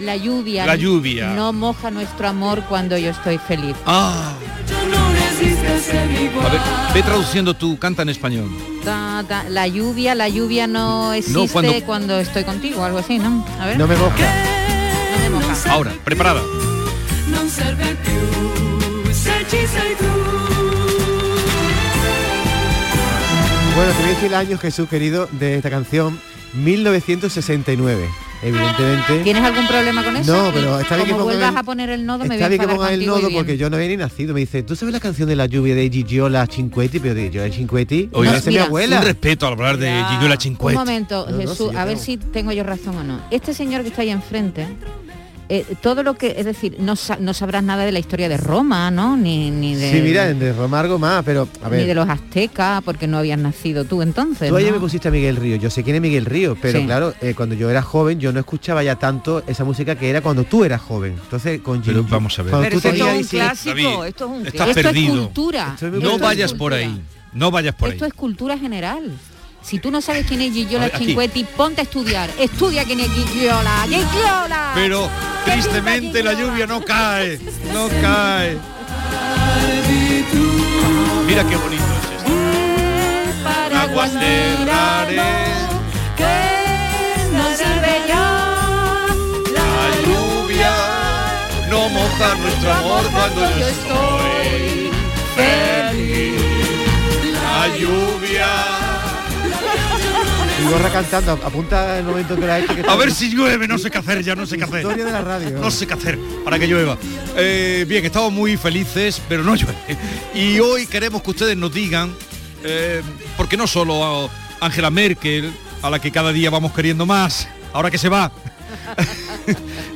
La lluvia, La lluvia. no moja nuestro amor cuando yo estoy feliz. Ah, a ver, ve traduciendo tú, canta en español. La lluvia, la lluvia no existe cuando- cuando... estoy contigo, algo así, ¿no? A ver. No me moja. No me moja. Ahora, preparada. Bueno, te voy a decir el año, Jesús querido, de esta canción, 1969. Evidentemente. ¿Tienes algún problema con eso? No, pero está bien que Como vuelvas el- a poner el nodo, me Está bien que pongan el nodo porque yo no había ni nacido. Me dice, ¿tú sabes la canción de la lluvia de Gigiola Cinquetti? Pero de Gigiola Cinquetti, esa es mi abuela. Un respeto al hablar de Gigiola Un Cinquetti. momento, No, no, Jesús, sí, a ver si tengo yo razón o no. Este señor que está ahí enfrente, eh, todo lo que, es decir, no, no sabrás nada de la historia de Roma, ¿no? Ni, ni de, Sí, mira, de Romargo más, pero a ni de los aztecas, porque no habías nacido tú entonces. Tú ayer ¿no? me pusiste a Miguel Río, yo sé quién es Miguel Río, pero Sí. claro, eh, cuando yo era joven yo no escuchaba ya tanto esa música que era cuando tú eras joven. Entonces, con Pero vamos a ver. Pero tú esto es tenías un 16 clásico, David, esto es un estás Esto perdido. es cultura. No es vayas por ahí. No vayas por ahí. Esto es cultura general. Si tú no sabes quién es Gigiola. Cinquetti, ponte a estudiar. Estudia quién es Gigiola. ¡Gigiola! Pero tristemente la lluvia no cae. No cae. Mira qué bonito es esto. Para Aguas terrare, que no sirve ya. la lluvia no moja nuestro amor cuando yo estoy feliz. La lluvia. Y Gorra cantando, apunta el momento que la hecho que A ver si llueve, no sé qué hacer, ya no sé qué hacer. Historia de la radio. No sé qué hacer para que llueva. Eh, bien, estamos muy felices, pero no llueve. Y hoy queremos que ustedes nos digan, eh, porque no solo a Angela Merkel, a la que cada día vamos queriendo más, ahora que se va, eh,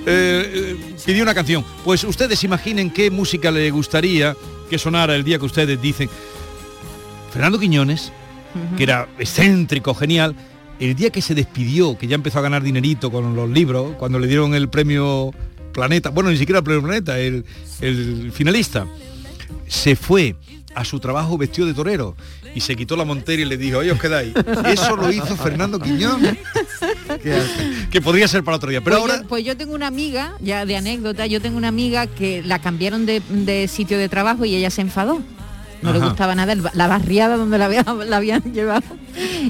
eh, pidió una canción. Pues ustedes imaginen qué música le gustaría que sonara el día que ustedes dicen. Fernando Quiñones, que era excéntrico, genial, el día que se despidió, que ya empezó a ganar dinerito con los libros, cuando le dieron el premio Planeta, bueno, ni siquiera el premio Planeta, el, el finalista, se fue a su trabajo vestido de torero y se quitó la montera y le dijo, ahí os quedáis. Eso lo hizo Fernando Quiñones, que podría ser para otro día. Pero pues, ahora, yo, pues yo tengo una amiga, ya de anécdota, yo tengo una amiga que la cambiaron de, de sitio de trabajo y ella se enfadó. No le gustaba nada la barriada donde la, había- la habían llevado.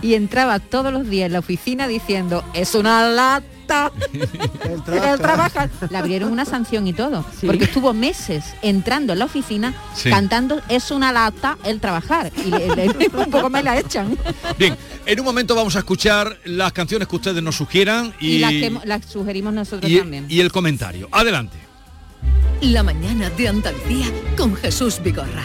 Y entraba todos los días en la oficina diciendo, es una lata. El El trabajar. Le abrieron una sanción y todo. Porque estuvo meses entrando en la oficina Sí. cantando, es una lata el trabajar. Y le- le- un poco me la echan. bien, en un momento vamos a escuchar las canciones que ustedes nos sugieran y, Y, las que las sugerimos nosotros y- también. y el comentario. Adelante. La mañana de Andalucía con Jesús Vigorra.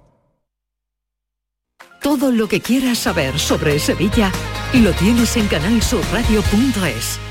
Todo lo que quieras saber sobre Sevilla lo tienes en canalsurradio.es.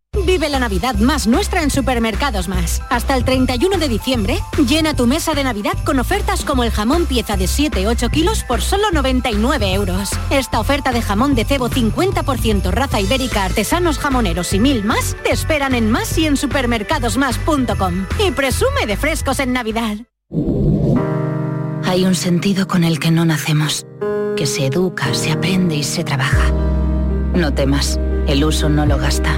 Vive la Navidad más nuestra en Supermercados Más. Hasta el 31 de diciembre, llena tu mesa de Navidad con ofertas como el jamón pieza de 7-8 kilos por solo 99 euros. Esta oferta de jamón de cebo 50% raza ibérica, artesanos jamoneros y mil más te esperan en más y en supermercadosmás.com. Y presume de frescos en Navidad. Hay un sentido con el que no nacemos, que se educa, se aprende y se trabaja. No temas, el uso no lo gasta.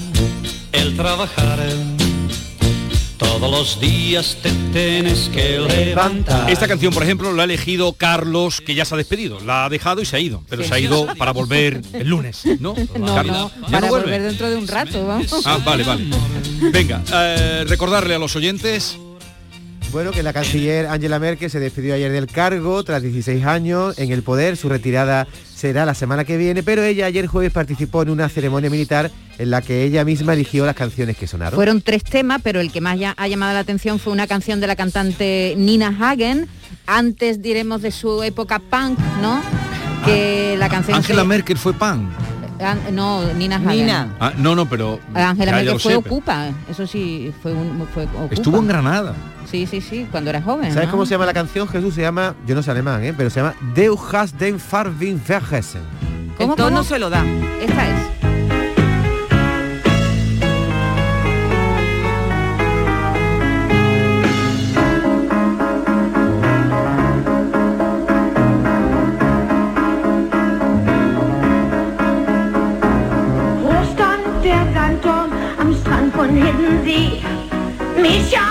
el trabajar. Todos los días te tienes que levantar. Esta canción, por ejemplo, la ha elegido Carlos, que ya se ha despedido. La ha dejado y se ha ido. Pero se ha ido para volver el lunes, ¿no? No, Carlos, no, ¿ya para no vuelve? volver dentro de un rato, vamos. Ah, vale, vale. Venga, eh, recordarle a los oyentes Bueno, que la canciller Angela Merkel se despidió ayer del cargo tras 16 años en el poder. Su retirada será la semana que viene, pero ella ayer jueves participó en una ceremonia militar en la que ella misma eligió las canciones que sonaron. Fueron tres temas, pero el que más ya ha llamado la atención fue una canción de la cantante Nina Hagen. Antes diremos de su época punk, ¿no? Que la canción Angela que- Merkel fue pan. An- no, Nina Hagen. Ah, no, no, pero ya Merkel fue sé, Ocupa, eso sí, fue, un, fue Ocupa. Estuvo en Granada. Sí, sí, sí, cuando era joven. ¿Sabes ¿no? cómo se llama la canción? Jesús se llama, yo no sé alemán, ¿eh? pero se llama hast den Farben vergessen. ¿Cómo, El tono cómo? se lo da. Esta es. me,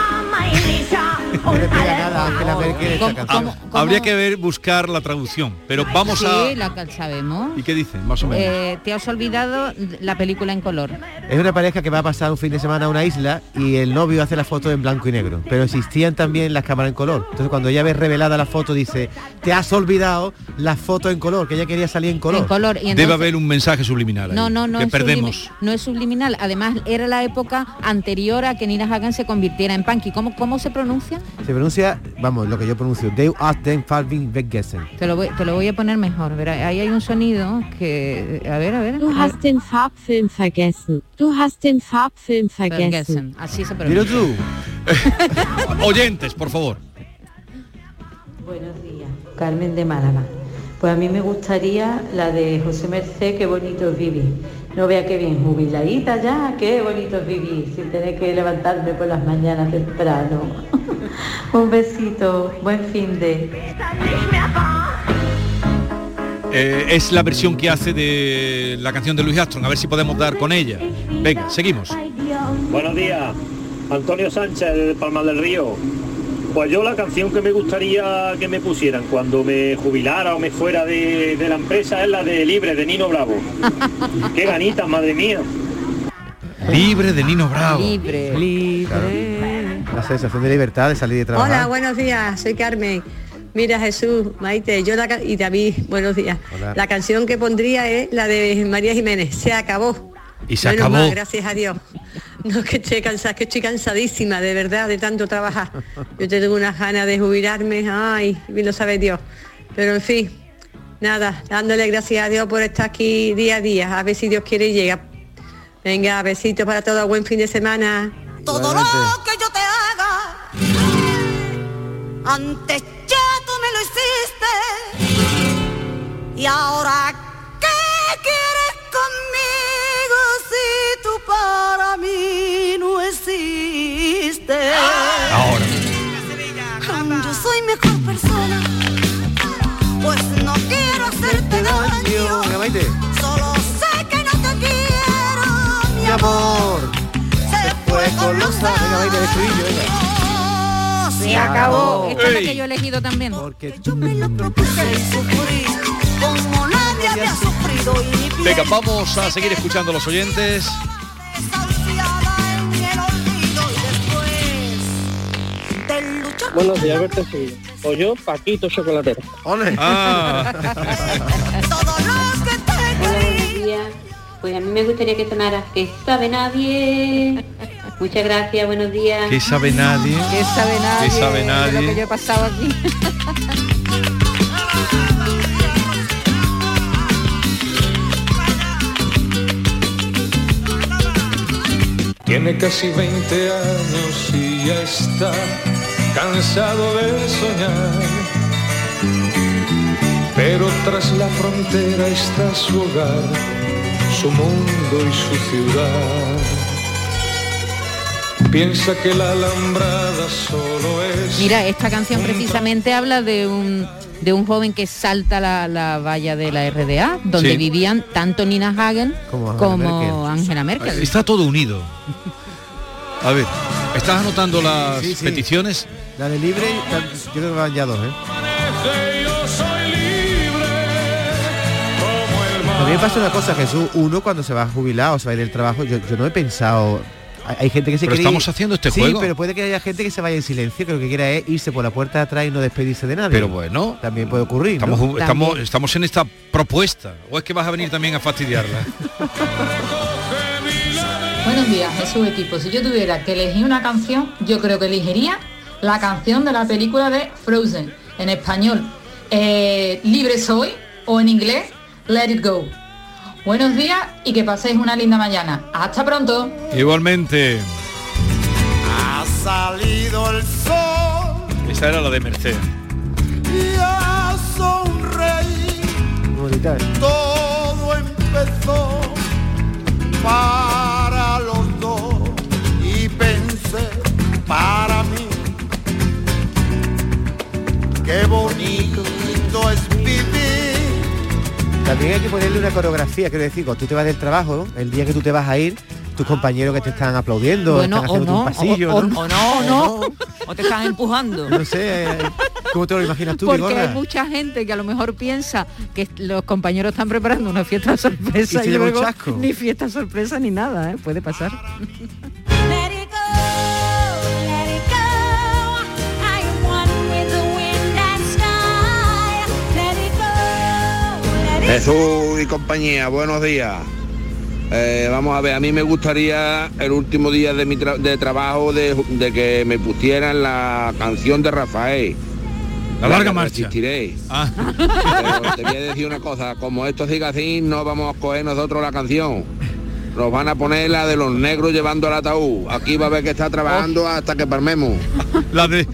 No le pega nada a Angela Merkel esta canción. Habría que ver buscar la traducción, pero vamos sí, a la cal- sabemos. ¿Y qué dice? Más o menos. Eh, te has olvidado la película en color. Es una pareja que va a pasar un fin de semana a una isla y el novio hace la foto en blanco y negro. Pero existían también las cámaras en color. Entonces cuando ella ve revelada la foto dice, te has olvidado la foto en color, que ella quería salir en color. En color. Y Debe haber un mensaje subliminal ahí, No, no, no que perdemos. sublimi- no es subliminal. Además, era la época anterior a que Nina Hagen se convirtiera en punk. ¿Y cómo, cómo se pronuncia? Se pronuncia, vamos, lo que yo pronuncio, Du hast den Farben vergessen. Te lo voy, te lo voy a poner mejor. Verá, ahí hay un sonido que... A ver, a ver. Du hast den Farbfilm vergessen. Du hast den Farbfilm vergessen. Vergessen. Así se Dilo pronuncia. tú. Oyentes, por favor. Buenos días, Carmen de Málaga. Pues a mí me gustaría la de José Merced, qué bonito vivir. No vea qué bien, jubiladita ya, qué bonito es vivir, sin tener que levantarme por las mañanas temprano. Un besito, buen fin de... Eh, es la versión que hace de la canción de Luis Armstrong, a ver si podemos dar con ella. Venga, seguimos. Buenos días, Antonio Sánchez de Palma del Río. Pues yo la canción que me gustaría que me pusieran cuando me jubilara o me fuera de, de la empresa es la de Libre de Nino Bravo. Qué ganitas, madre mía. Libre de Nino Bravo. Libre. Libre. La sensación de libertad de salir de trabajar. Hola, buenos días, soy Carmen. Mira Jesús, Maite, yo la y David, buenos días. Hola. La canción que pondría es la de María Jiménez, se acabó. Y se Menos acabó. gracias a Dios. No es que esté cansada, es que estoy cansadísima, de verdad, de tanto trabajar. Yo tengo unas ganas de jubilarme, ay, bien lo sabe Dios. Pero en fin, nada, dándole gracias a Dios por estar aquí día a día, a ver si Dios quiere y llega. Venga, besitos para todos, buen fin de semana. Todo lo que yo te haga, antes ya tú me lo hiciste. Y ahora, Venga, Maite, el estribillo, venga. Se acabó. Esta es la que yo he elegido también. Porque como nadie había sufrido y mi piel Venga, vamos a seguir escuchando a los oyentes. Buenos días, Alberto Sevilla. O yo, Paquito Chocolatero. ¡Ole! Ah, Buenos días. Pues a mí me gustaría que sonara que sabe nadie. Muchas gracias, buenos días. ¿qué sabe nadie? ¿Qué sabe nadie? ¿Qué sabe de lo que nadie? yo he pasado aquí. Tiene casi 20 años y ya está cansado de soñar. Pero tras la frontera está su hogar, su mundo y su ciudad. Piensa que la alambrada solo es... Mira, esta canción precisamente habla de un de un joven que salta la, la valla de la RDA, donde Sí. vivían tanto Nina Hagen Como como, Angela Merkel. Angela Merkel. Está todo unido. A ver, ¿estás anotando las Sí, sí. peticiones? La de libre, yo creo que van ya dos, ¿eh? A mí me pasa una cosa, Jesús. Uno cuando se va a jubilar o se va a ir del trabajo, yo, yo no he pensado. Hay, hay gente que se Pero quiere ir- estamos haciendo este sí, juego. pero puede que haya gente que se vaya en silencio, que lo que quiera es irse por la puerta de atrás y no despedirse de nadie. Pero bueno. También puede ocurrir. ¿no? Estamos, estamos, estamos en esta propuesta. ¿O es que vas a venir también a fastidiarla? Buenos días, Jesús equipo. Si yo tuviera que elegir una canción, yo creo que elegiría la canción de la película de Frozen, en español, eh, Libre Soy, o en inglés, Let It Go. Buenos días y que paséis una linda mañana. Hasta pronto. Igualmente. ha salido el sol Esa era la de Merced. y a sonreír. ¿eh? Todo empezó para También hay que ponerle una coreografía, quiero decir, cuando tú te vas del trabajo, el día que tú te vas a ir, tus compañeros que te están aplaudiendo, Bueno, están o haciendo no, un pasillo, o- ¿no? o no, o no. O te están empujando. No sé, ¿cómo te lo imaginas tú, Porque Vigorra? hay mucha gente que a lo mejor piensa que los compañeros están preparando una fiesta sorpresa Y y, luego chasco. ni fiesta sorpresa ni nada, ¿eh? puede pasar. Jesús y compañía, buenos días. Eh, vamos a ver, a mí me gustaría el último día de mi tra- de trabajo de, de que me pusieran la canción de Rafael. La larga marcha. Ah. Pero te voy a decir una cosa, como esto siga así, no vamos a coger nosotros la canción. Nos van a poner la de los negros llevando el ataúd. Aquí va a haber que estar trabajando hasta que palmemos. La de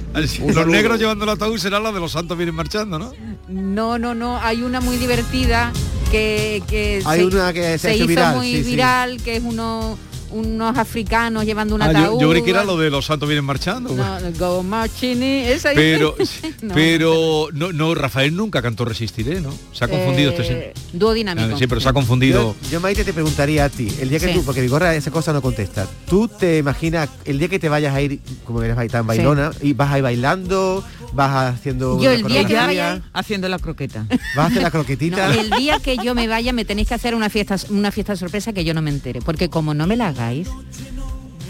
los negros llevando el ataúd será la de los santos vienen marchando, ¿no? No, no, no, hay una muy divertida que, que Hay una que se hizo viral, muy sí, sí. viral, que es uno, unos africanos llevando un Ah, yo, ataúd. yo creí que era lo de los santos vienen marchando. No, go marching in, esa. Pero, No. pero no, no, Rafael nunca cantó Resistiré, ¿no? Se ha confundido este Eh, señor. Dúo dinámico. Ah, Sí, pero se ha confundido. Yo, yo, Maite, te preguntaría a ti, el día que Sí. tú, porque Vigorra esa cosa no contesta, ¿tú te imaginas el día que te vayas a ir, como eres ahí tan bailona, y vas a ir bailando, vas haciendo Yo una el día que vaya haciendo la croqueta. vas a hacer la croquetita? No, el día que yo me vaya me tenéis que hacer una fiesta una fiesta sorpresa que yo no me entere, porque como no me la hagáis,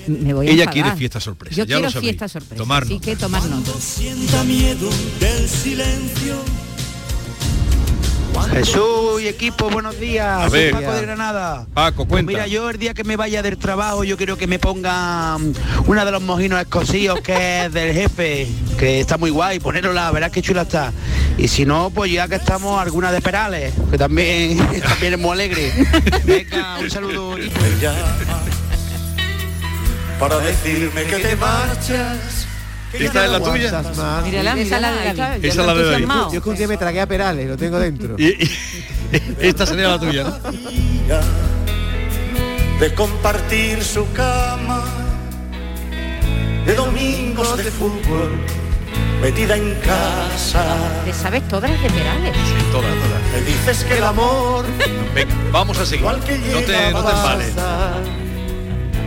me voy a Ella quiere fiesta sorpresa, Yo ya quiero lo fiesta sorpresa. Tomar Así nota. que tomar nota. Sienta miedo del silencio. Jesús y equipo, buenos días. A Soy ver. Paco de Granada. Paco, Pues cuenta. mira, yo el día que me vaya del trabajo, yo quiero que me pongan una de los mojinos escocíos que es del jefe, que está muy guay, ponérosla, verás qué chula está. Y si no, pues ya que estamos, alguna de Perales, que también, también es muy alegre. Venga, un saludo. Para decirme que te marchas. ¿Esta es la tuya? Mírala, Esa mírala, la de Esa es la entusiasmado. Yo es que un día me tragué a Perales, lo tengo dentro. Y- esta sería la tuya, ¿no? de compartir su cama, de domingos de fútbol, metida en casa. Te sabes todas las de Perales. Todas, todas. Me dices que el amor Venga, vamos a seguir. igual que No te, no te embales.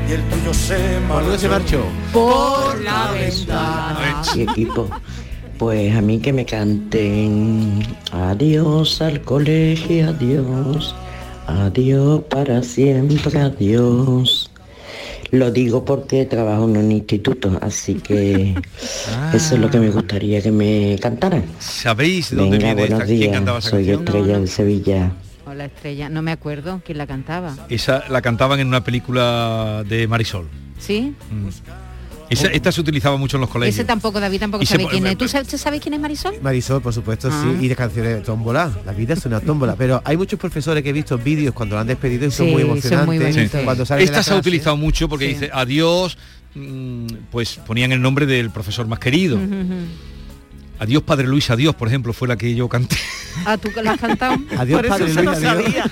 Y el tuyo se marchó. Por la ventana. Sí, equipo. Pues a mí que me canten adiós al colegio, adiós, adiós para siempre, adiós. Lo digo porque trabajo en un instituto, así que eso es lo que me gustaría que me cantaran. ¿Sabéis de dónde Venga, viene esta? buenos ¿Quién días, cantaba esa soy canción? Estrella de Sevilla. Hola estrella, no me acuerdo quién la cantaba. Esa la cantaban en una película de Marisol. ¿Sí? Mm. Esa- esta se utilizaba mucho en los colegios. Ese tampoco, David tampoco Y sabe quién es. ¿Tú sabes, sabes quién es Marisol? Marisol, por supuesto, Ah. sí, y de canciones de tómbola. La vida es una tómbola. Pero hay muchos profesores que he visto vídeos cuando lo han despedido y son Sí, muy son emocionantes. muy. Sí. Cuando Esta la se ha utilizado mucho porque Sí. dice adiós, mm, pues ponían el nombre del profesor más querido. Adiós Padre Luis, adiós, por ejemplo, fue la que yo canté. Ah, ¿tú que la has cantado? Adiós, Por eso Padre se Luis, lo adiós. sabía.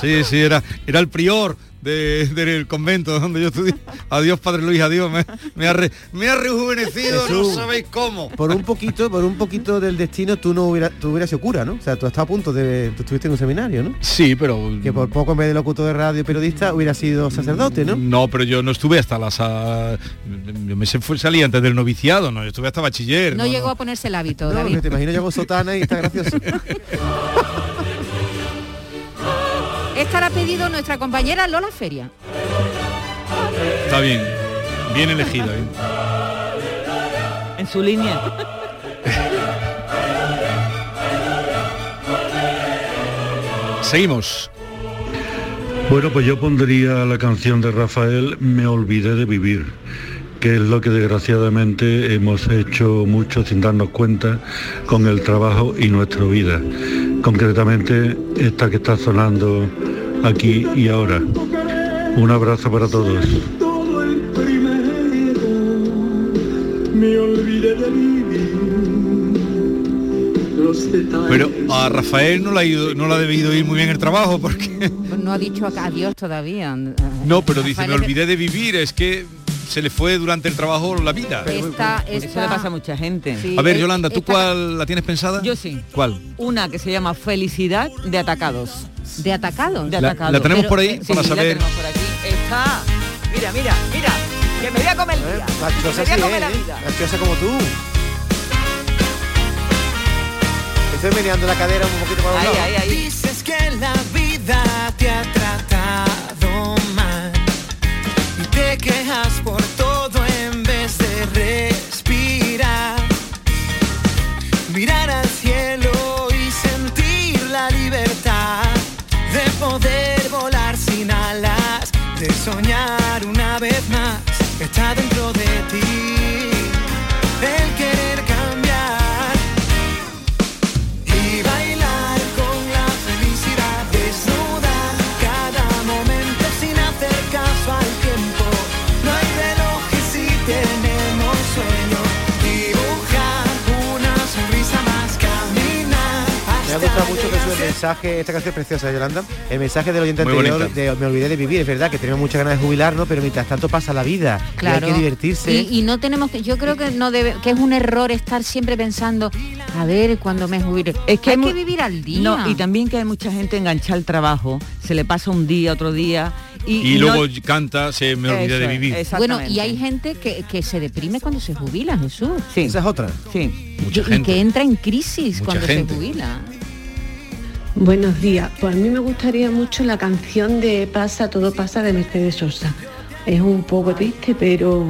Sí, sí, era, era el prior de- del convento donde yo estudié. Adiós Padre Luis, adiós. Me, me ha, re- me ha rejuvenecido, Jesús. no sabéis cómo. Por un poquito, por un poquito del destino tú no hubieras, tú hubieras sido cura, ¿no? O sea, tú estás a punto de, tú estuviste en un seminario, ¿no? Sí, pero... Que por poco en vez de locutor de radio periodista hubiera sido sacerdote, ¿no? No, pero yo no estuve hasta las... ah, Yo me salí antes del noviciado, no, yo estuve hasta bachiller. No, no, llegó no. a ponerse el hábito, No, David. te imagino yo con sotana y está gracioso. Esta la ha pedido nuestra compañera Lola Feria. Está bien, bien elegida. bien. En su línea. Seguimos. Bueno, pues yo pondría la canción de Rafael Me olvidé de vivir, que es lo que desgraciadamente hemos hecho mucho sin darnos cuenta con el trabajo y nuestra vida. Concretamente esta que está sonando aquí y ahora. Un abrazo para todos. todo el primero. Me olvidé de vivir. Los detalles. Pero a Rafael no le ha, ido, no le ha debido ir muy bien el trabajo porque... Pues no ha dicho adiós todavía. No, pero dice, me olvidé de vivir, es que se le fue durante el trabajo la vida. Esta, Eso esta- le pasa a mucha gente. Sí, A ver, Yolanda, ¿tú esta- cuál la tienes pensada? Yo sí. ¿Cuál? Una que se llama Felicidad de Atacados. ¿De atacados? De La- atacados. la tenemos Pero- por ahí eh, para sí, saber. La tenemos por aquí. Está. Mira, mira, mira. Que me voy a comer el día. Que Graciosa me voy a comer la ¿eh? vida. Graciosa como tú. Estoy meneando la cadera un poquito para un Ahí, lado. ahí, ahí. Dices que la soñar una vez más. Está dentro de ti mensaje, esta canción es preciosa, Yolanda. El mensaje del oyente Muy anterior bonita. de Me olvidé de vivir, es verdad que tenemos muchas ganas de jubilarnos, pero mientras tanto pasa la vida. y Claro. hay que divertirse. Y, y no tenemos que, yo creo que no debe, que es un error estar siempre pensando, a ver cuando me jubile. Es que hay que vivir al día. No, y también que hay mucha gente enganchada al trabajo, se le pasa un día, otro día. Y, Y, y no- luego canta, se me olvidé Eso de vivir. Bueno, y hay gente que, que se deprime cuando se jubila, Jesús. Sí. Esa es otra. Sí. Mucha y gente. que entra en crisis Mucha cuando gente. se jubila. Buenos días. Pues a mí me gustaría mucho la canción de Pasa, todo pasa de Mercedes Sosa. es un poco triste, pero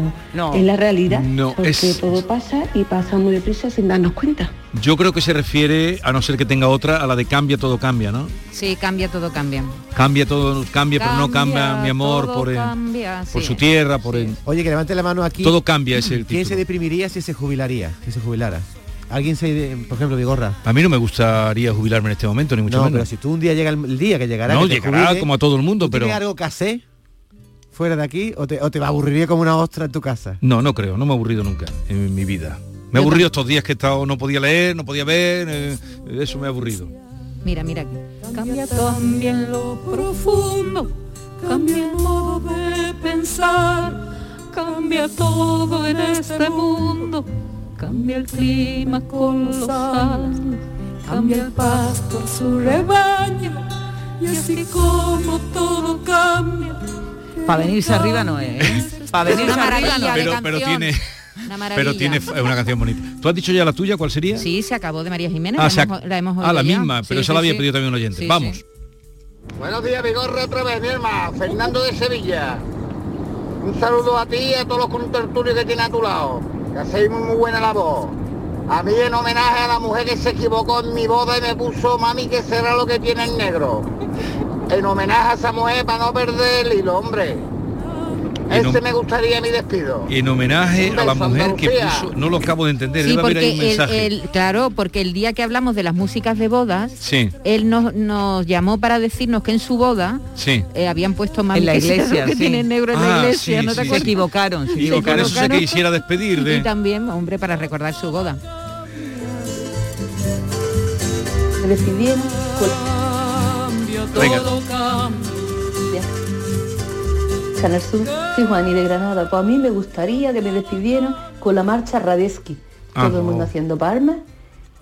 es la realidad. No, porque es- todo pasa y pasa muy deprisa sin darnos cuenta. Yo creo que se refiere, a no ser que tenga otra, a la de cambia todo cambia, ¿no? Sí, cambia, todo cambia. Cambia todo, cambia, pero no cambia mi amor por, el- cambia, por sí. su tierra, por el... Oye, que levante la mano aquí. Todo cambia, es el ¿Quién título. se deprimiría si se jubilaría? Si se jubilara. Alguien se, de- por ejemplo, Vigorra. A mí no me gustaría jubilarme en este momento, ni mucho No, menos. pero si tú un día llega el, el día que llegará, No, que te llegará jubile, como a todo el mundo, ¿tú pero... ¿Tienes algo que hacer fuera de aquí o te, o te aburriría como una ostra en tu casa? No, no creo, no me he aburrido nunca en mi vida. Me he aburrido estos días que he estado, no podía leer, no podía ver, eh, eso me ha aburrido. Mira, mira aquí. Cambia también lo profundo, cambia el modo de pensar, cambia todo en este mundo, cambia el clima colosal, cambia el pasto su rebaño, y así como todo cambia. Para venirse arriba no es. ¿eh? Para Es venirse una arriba no maravilla de Pero, tiene... Una. Pero tiene es una canción bonita. ¿Tú has dicho ya la tuya? ¿Cuál sería? Sí, se acabó de María Jiménez. Ah, la, se hemos, la hemos ah, la misma, pero Sí, esa la había sí. pedido también un oyente. Sí, Vamos. sí. Buenos días, Vigorra, otra vez, mi hermano. Fernando de Sevilla. Un saludo a ti y a todos los contertulios que tienes a tu lado. Que hacéis muy, buena labor. A mí en homenaje a la mujer que se equivocó en mi boda y me puso mami que será lo que tiene el negro. En homenaje a esa mujer para no perder el hilo, hombre. En hom- me gustaría mi despido. En homenaje a la mujer que puso... No lo acabo de entender, Sí, debe haber porque ahí un el- mensaje. el- claro, porque el día que hablamos de las músicas de bodas, Sí, él nos, nos llamó para decirnos que en su boda sí. eh, habían puesto más En la iglesia, que sí. tiene negro en Ah, la iglesia, sí, ¿no te? Se equivocaron, se con eso se equivocaron. quisiera despedir de... Y también, hombre, para recordar su boda. Me decidieron Venga. Canal Sur, soy Juani de Granada. Pues a mí me gustaría que me despidieran con la marcha Radeski. Ah, Todo el mundo haciendo palmas.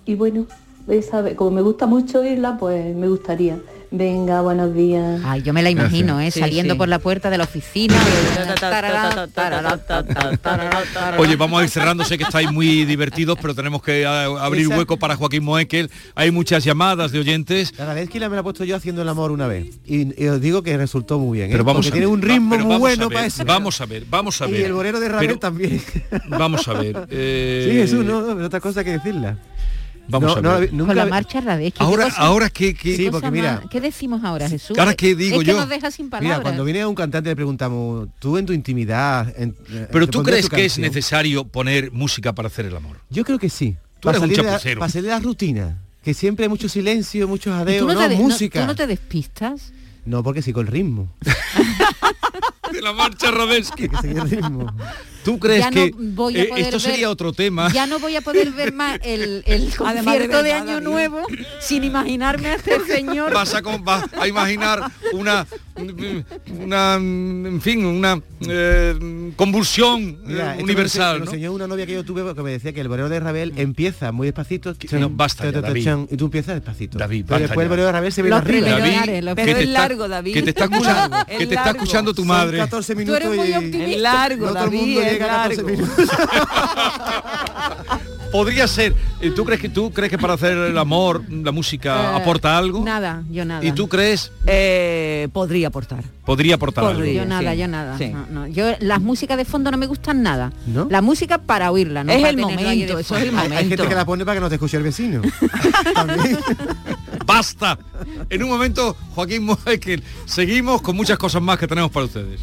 Y bueno, esa como me gusta mucho oírla, pues me gustaría. Venga, buenos días. Ay, yo me la imagino, ¿eh? Sí, Saliendo sí. por la puerta de la oficina. Oye, vamos a ir cerrando, sé que estáis muy divertidos, pero tenemos que abrir hueco para Joaquín Moekel. Hay muchas llamadas de oyentes. La me la he puesto yo haciendo el amor una vez. Y, y os digo que resultó muy bien. ¿eh? Pero vamos Porque a tiene ver, un va- ritmo muy vamos bueno a ver, para eso. Vamos a ver, vamos a ver. Y el bolero de Ravel también. Vamos a ver. eh, Sí, Jesús, no, no, otra cosa que decirla. Vamos No, a no, ver. nunca- Con la marcha Radesky. ¿qué Ahora, cosa- ahora que, que- Sí, qué porque mira- más- ¿Qué decimos ahora, Jesús? Ahora, ¿qué digo es que yo? nos deja sin palabras. Mira, cuando viene a un cantante le preguntamos, tú en tu intimidad... en- eh, Pero tú crees que es necesario poner música para hacer el amor. Yo creo que sí. Tú para, eres un de la, chapucero. para salir de la rutina. Que siempre hay mucho silencio, muchos ¿Y jadeos, tú no, no, te, de- no- música. ¿Tú no te despistas? No, porque sigo el ritmo. De la marcha Radesky. ¿Tú crees Ya no que voy a eh, poder esto ver- sería otro tema? Ya no voy a poder ver más el, el de concierto de, Año David. Nuevo sin imaginarme a este señor. vas a, con- vas a imaginar una una en fin una eh, convulsión eh, Mira, universal me ¿no? enseñó una novia que yo tuve que me decía que el bolero de Ravel empieza muy despacito. no, basta ya, David. y tú empiezas despacito. David, Pero después el bolero de Ravel se ve Los arriba. primeros David, Pero que Pero te es está- largo, David. que te está escuchando Es que te está escuchando tu madre 14 Tú minutos eres muy y optimista. Es largo, no todo el David, mundo es llega a 14 largo. minutos. podría ser tú crees que tú crees que para hacer el amor la música Eh, aporta algo Nada, yo nada. y tú crees Eh, podría aportar. podría aportar algo. Yo nada, sí, yo nada. sí. no, no. Yo las músicas de fondo no me gustan nada. ¿No? La música para oírla, no Es para el momento, eso es el fondo. Hay, hay gente momento. que la pone para que no te escuche el vecino. Basta en un momento Joaquín Moekel seguimos con muchas cosas más que tenemos para ustedes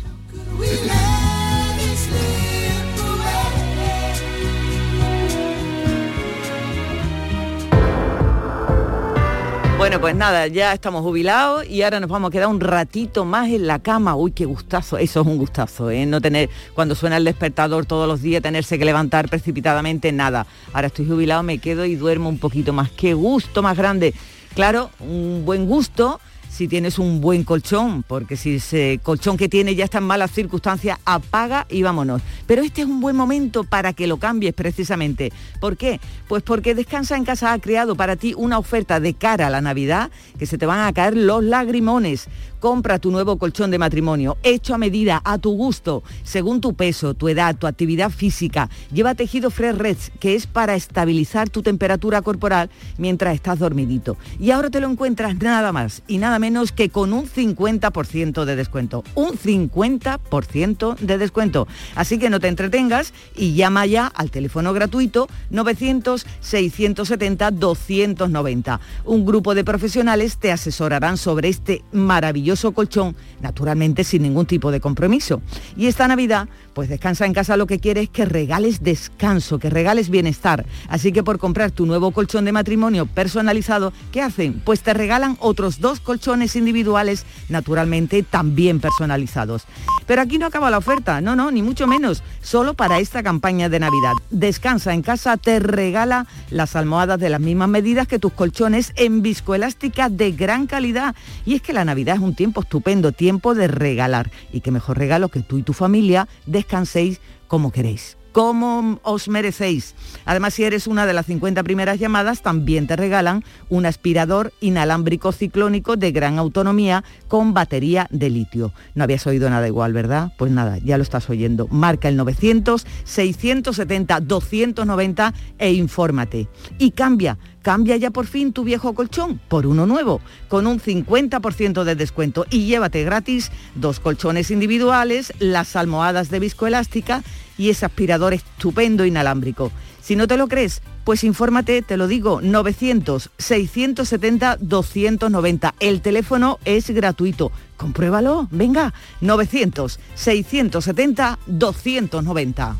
Bueno, pues nada, ya estamos jubilados y ahora nos vamos a quedar un ratito más en la cama. Uy, qué gustazo, eso es un gustazo, ¿eh? No tener, cuando suena el despertador todos los días, tenerse que levantar precipitadamente, nada. Ahora estoy jubilado, me quedo y duermo un poquito más. Qué gusto más grande. Claro, un buen gusto si tienes un buen colchón, porque si ese colchón que tiene ya está en malas circunstancias, apaga y vámonos. Pero este es un buen momento para que lo cambies precisamente. ¿Por qué? Pues porque Descansa en Casa ha creado para ti una oferta de cara a la Navidad que se te van a caer los lagrimones. Compra tu nuevo colchón de matrimonio, hecho a medida, a tu gusto, según tu peso, tu edad, tu actividad física. Lleva tejido Fresh Reds, que es para estabilizar tu temperatura corporal mientras estás dormidito. Y ahora te lo encuentras nada más y nada menos que con un 50% de descuento. Un 50% de descuento. Así que no te entretengas y llama ya al teléfono gratuito 900-670-290. Un grupo de profesionales te asesorarán sobre este maravilloso colchón, naturalmente sin ningún tipo de compromiso. Y esta Navidad, pues descansa en casa lo que quieres es que regales descanso, que regales bienestar. Así que por comprar tu nuevo colchón de matrimonio personalizado, ¿qué hacen? Pues te regalan otros dos colchones individuales, naturalmente también personalizados. Pero aquí no acaba la oferta, no, no, ni mucho menos, solo para esta campaña de Navidad. Descansa en casa, te regala las almohadas de las mismas medidas que tus colchones en viscoelástica de gran calidad. Y es que la Navidad es un tiempo estupendo, tiempo de regalar. Y qué mejor regalo que tú y tu familia descanséis como queréis como os merecéis. Además, si eres una de las 50 primeras llamadas, también te regalan un aspirador inalámbrico ciclónico de gran autonomía con batería de litio. No habías oído nada igual, ¿verdad? Pues nada, ya lo estás oyendo. Marca el 900-670-290 e infórmate. Y cambia Cambia ya por fin tu viejo colchón por uno nuevo, con un 50% de descuento y llévate gratis dos colchones individuales, las almohadas de viscoelástica y ese aspirador estupendo inalámbrico. Si no te lo crees, pues infórmate, te lo digo, 900-670-290. El teléfono es gratuito. Compruébalo, venga, 900-670-290.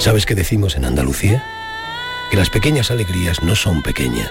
¿Sabes qué decimos en Andalucía? Que las pequeñas alegrías no son pequeñas,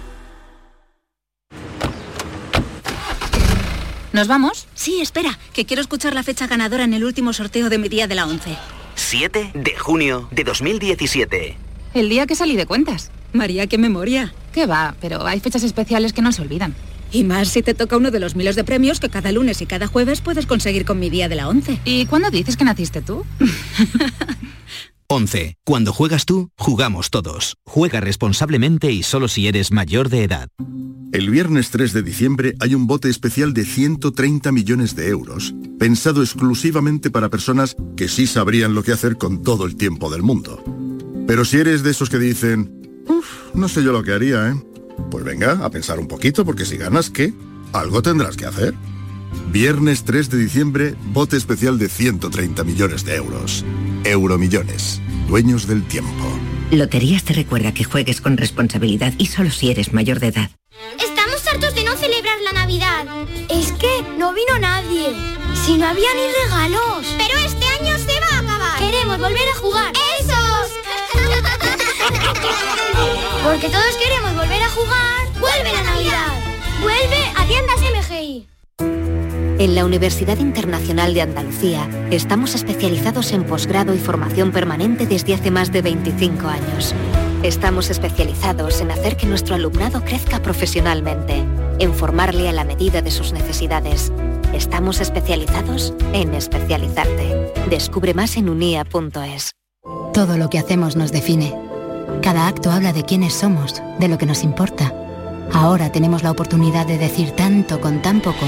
¿Nos vamos? Sí, espera, que quiero escuchar la fecha ganadora en el último sorteo de mi día de la 11. 7 de junio de 2017. El día que salí de cuentas. María, qué memoria. ¿Qué va? Pero hay fechas especiales que no se olvidan. Y más si te toca uno de los miles de premios que cada lunes y cada jueves puedes conseguir con mi día de la 11. ¿Y cuándo dices que naciste tú? 11. Cuando juegas tú, jugamos todos. Juega responsablemente y solo si eres mayor de edad. El viernes 3 de diciembre hay un bote especial de 130 millones de euros, pensado exclusivamente para personas que sí sabrían lo que hacer con todo el tiempo del mundo. Pero si eres de esos que dicen, uff, no sé yo lo que haría, ¿eh? Pues venga, a pensar un poquito, porque si ganas, ¿qué? Algo tendrás que hacer. Viernes 3 de diciembre, bote especial de 130 millones de euros. Euromillones, dueños del tiempo. Loterías te recuerda que juegues con responsabilidad y solo si eres mayor de edad. Estamos hartos de no celebrar la Navidad. Es que no vino nadie. Si no había ni regalos. Pero este año se va a acabar. Queremos volver a jugar. ¡Esos! Porque todos queremos volver a jugar. ¡Vuelve la Navidad! ¡Vuelve a tiendas MGI! En la Universidad Internacional de Andalucía estamos especializados en posgrado y formación permanente desde hace más de 25 años. Estamos especializados en hacer que nuestro alumnado crezca profesionalmente, en formarle a la medida de sus necesidades. Estamos especializados en especializarte. Descubre más en unia.es. Todo lo que hacemos nos define. Cada acto habla de quiénes somos, de lo que nos importa. Ahora tenemos la oportunidad de decir tanto con tan poco.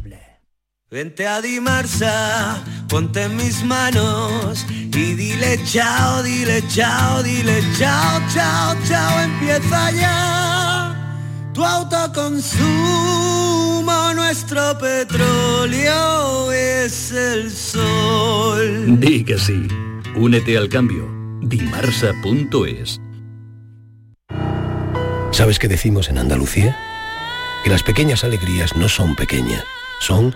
Vente a Dimarsa, ponte en mis manos y dile chao, dile chao, dile chao, chao, chao, empieza ya. Tu autoconsumo, nuestro petróleo es el sol. Di que sí. Únete al cambio. Dimarsa.es ¿Sabes qué decimos en Andalucía? Que las pequeñas alegrías no son pequeñas, son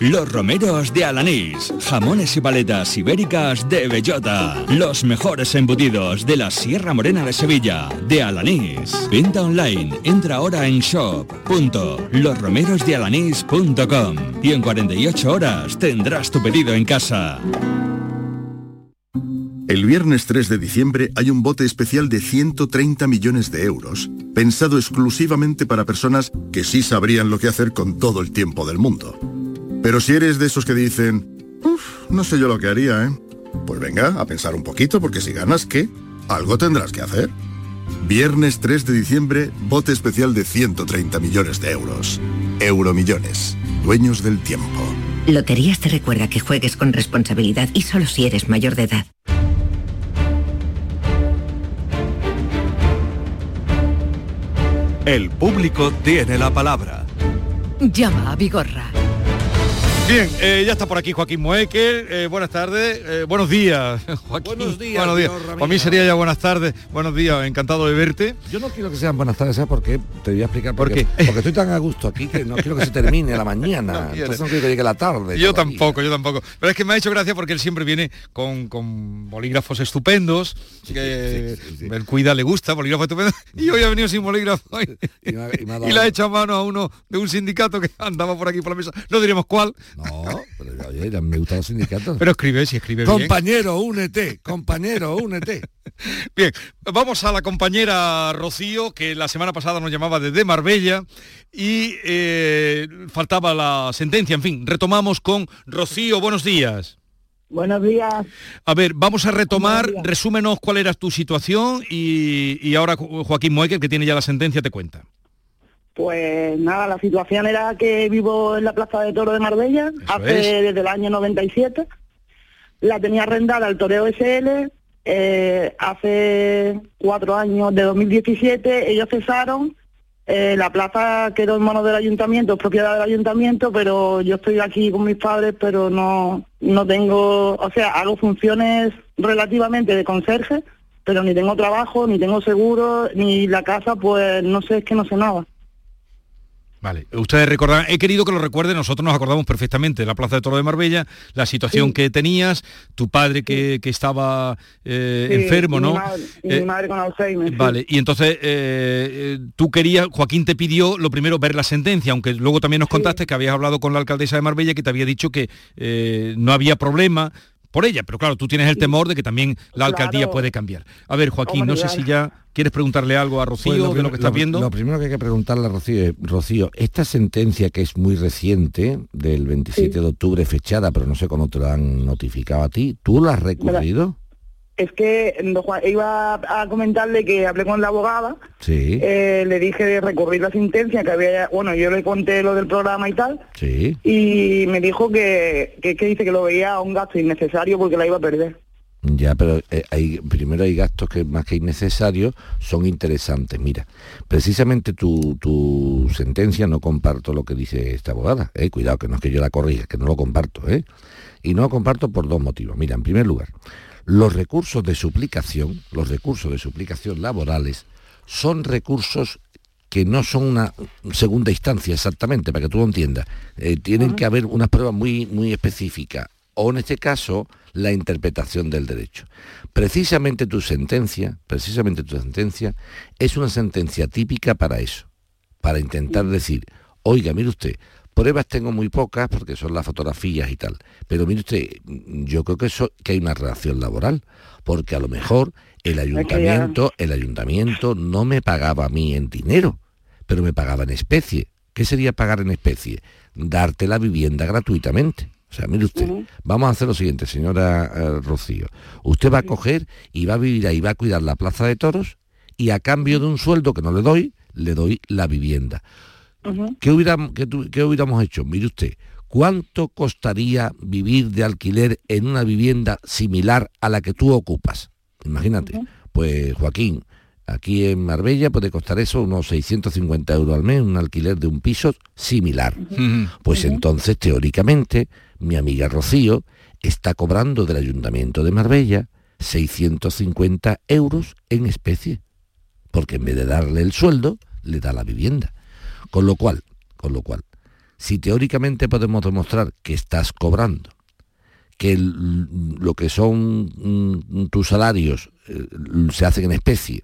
Los romeros de Alanís, jamones y paletas ibéricas de bellota, los mejores embutidos de la Sierra Morena de Sevilla, de Alanís. Venta online, entra ahora en shop.losromerosdealanís.com y en 48 horas tendrás tu pedido en casa. El viernes 3 de diciembre hay un bote especial de 130 millones de euros, pensado exclusivamente para personas que sí sabrían lo que hacer con todo el tiempo del mundo. Pero si eres de esos que dicen, uff, no sé yo lo que haría, ¿eh? Pues venga, a pensar un poquito, porque si ganas, ¿qué? Algo tendrás que hacer. Viernes 3 de diciembre, bote especial de 130 millones de euros. Euromillones, dueños del tiempo. Loterías te recuerda que juegues con responsabilidad y solo si eres mayor de edad. El público tiene la palabra. Llama a Vigorra. Bien, eh, ya está por aquí Joaquín Moekel. eh, buenas tardes, eh, buenos días, Joaquín. Buenos días, Buenos días. Para mí sería ya buenas tardes. Buenos días, encantado de verte. Yo no quiero que sean buenas tardes, ¿sabes por qué? Te voy a explicar por, ¿Por qué. Porque estoy tan a gusto aquí que no quiero que se termine la mañana. Entonces no quiero que llegue la tarde. Yo tampoco, yo tampoco. Pero es que me ha hecho gracia porque él siempre viene con, con bolígrafos estupendos, que él cuida, le gusta, bolígrafos estupendos, y hoy ha venido sin bolígrafo y, Y me ha- y me ha y hecho a mano a uno de un sindicato que andaba por aquí por la mesa. No diremos cuál. No, pero oye, me gustan los sindicatos. Pero escribe, si escribe bien. Compañero, únete, compañero, únete. Bien, vamos a la compañera Rocío, que la semana pasada nos llamaba desde Marbella y eh, faltaba la sentencia. En fin, retomamos con Rocío. Buenos días. Buenos días. A ver, vamos a retomar, resúmenos cuál era tu situación y, y ahora Jo- Joaquín Moekel, que tiene ya la sentencia, te cuenta. Pues nada, la situación era que vivo en la Plaza de Toro de Marbella hace es. desde el año 97. La tenía arrendada al Toreo SL. eh, hace cuatro años, de 2017, ellos cesaron. eh, la plaza quedó en manos del ayuntamiento, es propiedad del ayuntamiento, pero yo estoy aquí con mis padres, pero no, no tengo, o sea, hago funciones relativamente de conserje, pero ni tengo trabajo, ni tengo seguro, ni la casa, pues no sé, es que no sé nada. Vale, ustedes recordarán, he querido que lo recuerden, nosotros nos acordamos perfectamente de la Plaza de Toro de Marbella, la situación Sí. que tenías, tu padre que, que estaba eh, Sí, enfermo, y ¿no? Mi madre, y Eh, mi madre con Alzheimer. Vale, y entonces eh, tú querías, Joaquín te pidió lo primero ver la sentencia, aunque luego también nos contaste que habías hablado con la alcaldesa de Marbella que te había dicho que no había problema por ella, pero claro, tú tienes el temor de que también la alcaldía Claro. puede cambiar. A ver, Joaquín, Hombre, no sé si ya quieres preguntarle algo a Rocío Pues de lo que estás viendo. Lo primero que hay que preguntarle a Rocío es, Rocío, esta sentencia que es muy reciente, del 27 de octubre fechada, pero no sé cuándo te la han notificado a ti, ¿tú la has recurrido? Es que iba a comentarle que hablé con la abogada, Sí, eh, le dije de recurrir la sentencia, que había, bueno, yo le conté lo del programa y tal, sí. y me dijo que, que, que dice que lo veía un gasto innecesario porque la iba a perder. Ya, pero eh, hay, primero hay gastos que más que innecesarios son interesantes. Mira, precisamente tu, tu sentencia no comparto lo que dice esta abogada. eh, Cuidado, que no es que yo la corrija, que no lo comparto. ¿eh? Y no lo comparto por dos motivos. Mira, en primer lugar, los recursos de suplicación, los recursos de suplicación laborales, son recursos que no son una segunda instancia exactamente, para que tú lo entiendas. Eh, tienen que haber unas pruebas muy, muy específicas, o en este caso, la interpretación del derecho. Precisamente tu sentencia, precisamente tu sentencia, es una sentencia típica para eso, para intentar decir, oiga, mire usted, pruebas tengo muy pocas porque son las fotografías y tal, pero mire usted, yo creo que eso que hay una relación laboral, porque a lo mejor el ayuntamiento, el ayuntamiento no me pagaba a mí en dinero, pero me pagaba en especie. ¿Qué sería pagar en especie? Darte la vivienda gratuitamente. O sea, mire usted, vamos a hacer lo siguiente, señora eh, Rocío. Usted va a coger y va a vivir ahí, va a cuidar la plaza de toros y a cambio de un sueldo que no le doy, le doy la vivienda. ¿Qué, hubiéramos, qué, qué hubiéramos hecho? Mire usted, ¿cuánto costaría vivir de alquiler en una vivienda similar a la que tú ocupas? Imagínate, pues Joaquín, aquí en Marbella puede costar eso unos 650 euros al mes, un alquiler de un piso similar. Pues entonces, teóricamente, mi amiga Rocío está cobrando del Ayuntamiento de Marbella 650 euros en especie, porque en vez de darle el sueldo, le da la vivienda. Con lo cual, con lo cual, si teóricamente podemos demostrar que estás cobrando, que el- lo que son mm, tus salarios eh, se hacen en especie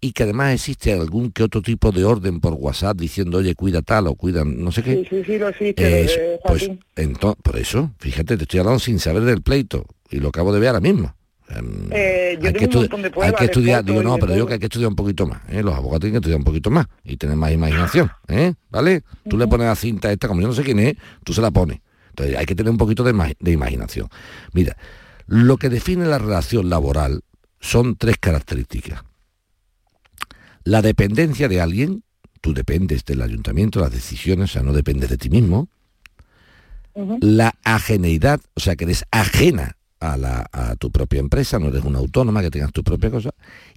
y que además existe algún que otro tipo de orden por WhatsApp diciendo, oye, cuida tal o cuida no sé qué. Sí, sí, sí, lo existe. Es- eh, pues entonces, por eso, fíjate, te estoy hablando sin saber del pleito y lo acabo de ver ahora mismo. Eh, yo hay, que tengo un hay que estudiar, digo, no, pero digo que hay que estudiar un poquito más, ¿eh? los abogados tienen que estudiar un poquito más y tener más imaginación, ¿eh? ¿vale? Tú le pones la cinta esta, como yo no sé quién es, tú se la pones. Entonces hay que tener un poquito de, de imaginación. Mira, lo que define la relación laboral son tres características. La dependencia de alguien, tú dependes del ayuntamiento, las decisiones, o sea, no dependes de ti mismo. La ajeneidad, o sea, que eres ajena a, la- a tu propia empresa, no eres una autónoma, que tengas tu propia cosa.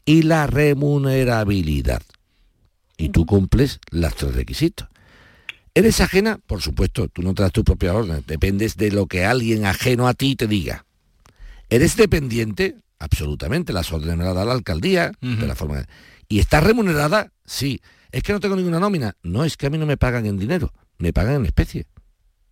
Y la remunerabilidad. Y tú cumples las tres requisitos. ¿Eres ajena? Por supuesto, tú no te das tu propia orden, dependes de lo que alguien ajeno a ti te diga. ¿Eres dependiente? Absolutamente, las órdenes me las da la alcaldía, de la forma ¿Y estás remunerada? Sí. ¿Es que no tengo ninguna nómina? No, es que a mí no me pagan en dinero, me pagan en especie.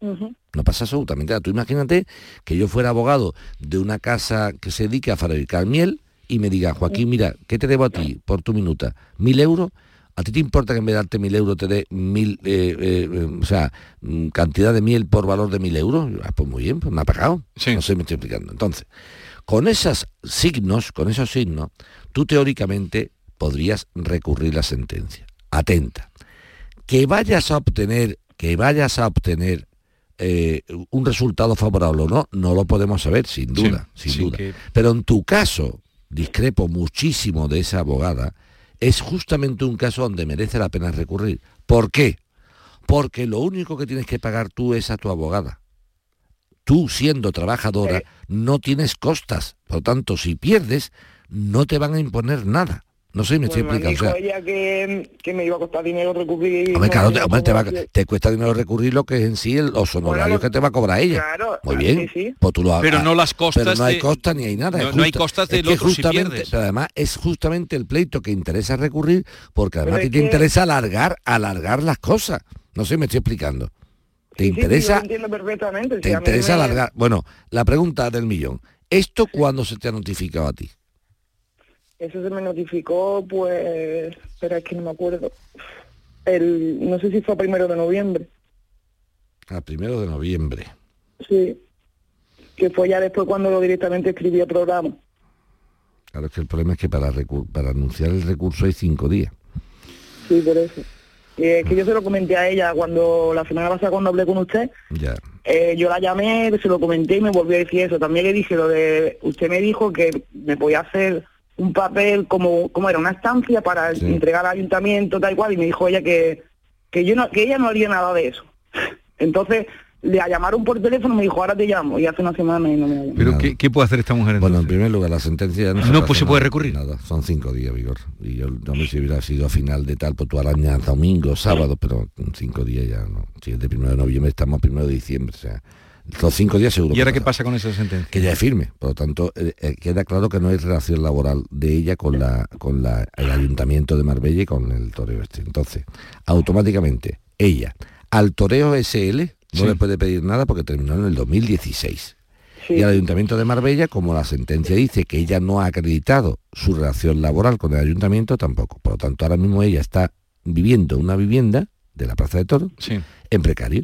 No pasa absolutamente nada. Tú imagínate que yo fuera abogado de una casa que se dedique a fabricar miel y me diga, Joaquín, mira, ¿qué te debo a ti por tu minuta? ¿Mil euros? ¿A ti te importa que en vez de darte mil euros te dé mil, eh, eh, eh, o sea, mm, cantidad de miel por valor de mil euros? Ah, pues muy bien, pues me ha pagado. No sé, me estoy explicando. Entonces, con esos signos, con esos signos, tú teóricamente podrías recurrir la sentencia. Atenta. Que vayas a obtener, que vayas a obtener eh, un resultado favorable o no, no lo podemos saber, sin duda, sin duda. que- Pero en tu caso, discrepo muchísimo de esa abogada, es justamente un caso donde merece la pena recurrir. ¿Por qué? Porque lo único que tienes que pagar tú es a tu abogada. Tú, siendo trabajadora, no tienes costas. Por lo tanto, si pierdes, no te van a imponer nada. No sé me estoy Pues me explicando. dijo o sea, ella que, que me iba a costar dinero recurrir. Hombre, claro, no, te, hombre, te, va- como- te cuesta dinero recurrir lo que es en sí el- los honorarios que te va a cobrar ella. claro, Muy bien. sí, sí. Pues tú lo Pero no las costas Pero no hay de- costas ni hay nada. No- es no hay costas es del que otro si justamente. Pero además es justamente el pleito que interesa recurrir porque además te que- interesa alargar, alargar las cosas. No sé, me estoy explicando. Te Sí, sí, yo interesa, lo entiendo perfectamente. te interesa me- alargar. Bueno, la pregunta del millón. ¿Esto cuándo se te ha notificado a ti? Eso se me notificó, pues, espera, es que no me acuerdo. El, no sé si fue primero de noviembre, Al primero de noviembre. sí. Que fue ya después cuando lo directamente escribí el programa. Claro, es que el problema es que para, para anunciar el recurso hay cinco días. Sí, por eso. Y es que yo se lo comenté a ella cuando la semana pasada cuando hablé con usted, Ya. eh, yo la llamé, se lo comenté y me volvió a decir eso. También le dije lo de, usted me dijo que me podía hacer un papel como, como era una estancia para Sí. entregar al ayuntamiento, tal cual, y me dijo ella que, que yo no, que ella no haría nada de eso. Entonces, le llamaron por teléfono, me dijo, ahora te llamo, y hace una semana y no me llamó. Pero ¿qué, qué puede hacer esta mujer Bueno, entonces? en primer lugar, la sentencia no, No, hace pues se puede nada, recurrir. Nada, son cinco días, Vigor. Y yo no me si hubiera sido a final de tal, pues tú arañas domingo, sábado, pero cinco días ya no. Si es de primero de noviembre, estamos primero de diciembre, o sea, Los cinco días seguro. ¿Y ahora qué pasa con esa sentencia? Que ya es firme. Por lo tanto, eh, eh, queda claro que no hay relación laboral de ella con la con la, el ayuntamiento de Marbella y con el toreo este. Entonces, automáticamente, ella, al toreo SL, no Sí. le puede pedir nada porque terminó en el 2016. Y al Ayuntamiento de Marbella, como la sentencia dice que ella no ha acreditado su relación laboral con el Ayuntamiento, tampoco. Por lo tanto, ahora mismo ella está viviendo una vivienda de la Plaza de Toros en precario.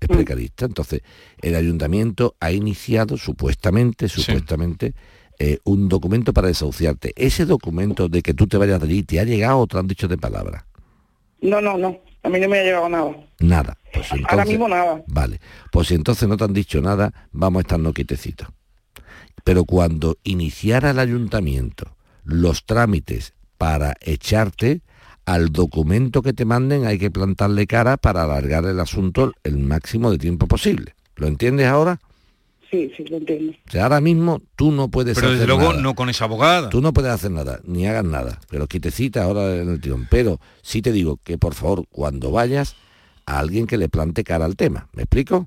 Es precarista. Entonces, el Ayuntamiento ha iniciado supuestamente, supuestamente, eh, un documento para desahuciarte. Ese documento de que tú te vayas de allí, ¿te ha llegado o te han dicho de palabra? No, no, no. A mí no me ha llegado nada. Nada. Pues Ahora mismo nada. Vale, pues si entonces no te han dicho nada, vamos a estarnos quietecitos. Pero cuando iniciara el ayuntamiento los trámites para echarte, al documento que te manden hay que plantarle cara para alargar el asunto el máximo de tiempo posible. ¿Lo entiendes ahora? Sí, sí, lo entiendo. O sea, ahora mismo tú no puedes Pero desde hacer luego nada. no con esa abogada. Tú no puedes hacer nada, ni hagas nada, pero quietecita ahora en el tirón. Pero sí te digo que por favor, cuando vayas, a alguien que le plante cara al tema. ¿Me explico?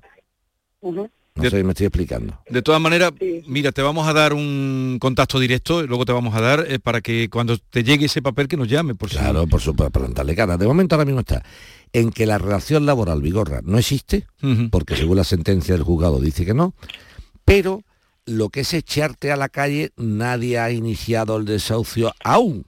No sé si me estoy explicando. De todas maneras, mira, te vamos a dar un contacto directo, y luego te vamos a dar eh, para que cuando te llegue ese papel que nos llame, por si- Claro, por supuesto, para plantarle cara. De momento ahora mismo está en que la relación laboral vigorra no existe, porque según la sentencia del juzgado dice que no, pero lo que es echarte a la calle, nadie ha iniciado el desahucio aún.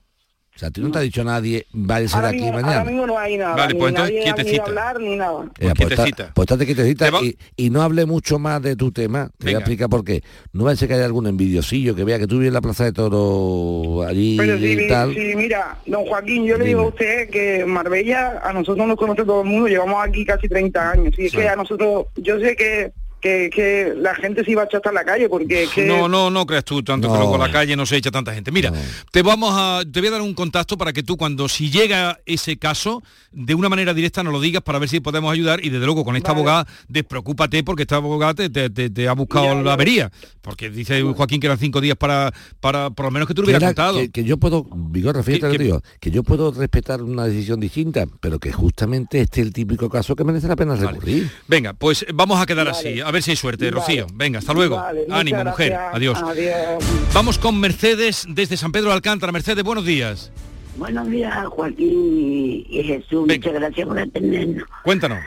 O sea, a ti no te ha dicho nadie, váyase de Ahora aquí mismo, mañana. ahora mismo no hay nada. Vale, ni pues entonces, nadie ha venido quietecita. a hablar ni nada. Eh, pues, está- pues estate quietecita y, y no hable mucho más de tu tema. Te voy a explicar por qué. No va a ser que haya algún envidiosillo que vea que tú vives en la Plaza de Toro allí Pero y tal. sí, mira, don Joaquín, yo le digo a usted que Marbella a nosotros nos conoce todo el mundo, llevamos aquí casi 30 años. Y es Sí. que a nosotros, yo sé que, que, que la gente se iba a echar hasta la calle porque que... No, no, no creas tú tanto que No. luego a la calle no se echa tanta gente. Mira, te vamos a, te voy a dar un contacto para que tú cuando si llega ese caso, de una manera directa nos lo digas para ver si podemos ayudar y desde luego con esta abogada despreocúpate porque esta abogada te, te- te- te ha buscado la avería. Porque dice Joaquín que eran cinco días para, para por lo menos que tú lo Que, hubieras era- contado. que- que yo puedo, Vigorra, fíjate que digo, que yo puedo respetar una decisión distinta, pero que justamente este es el típico caso que merece la pena recurrir. Venga, pues vamos a quedar así, a ver si hay suerte, Vale. Rocío. Venga, hasta luego. Vale, Ánimo, mujer. Adiós. Adiós. Vamos con Mercedes desde San Pedro de Alcántara. Mercedes, buenos días. Buenos días, Joaquín y, Jesús. Muchas gracias por atendernos. Cuéntanos.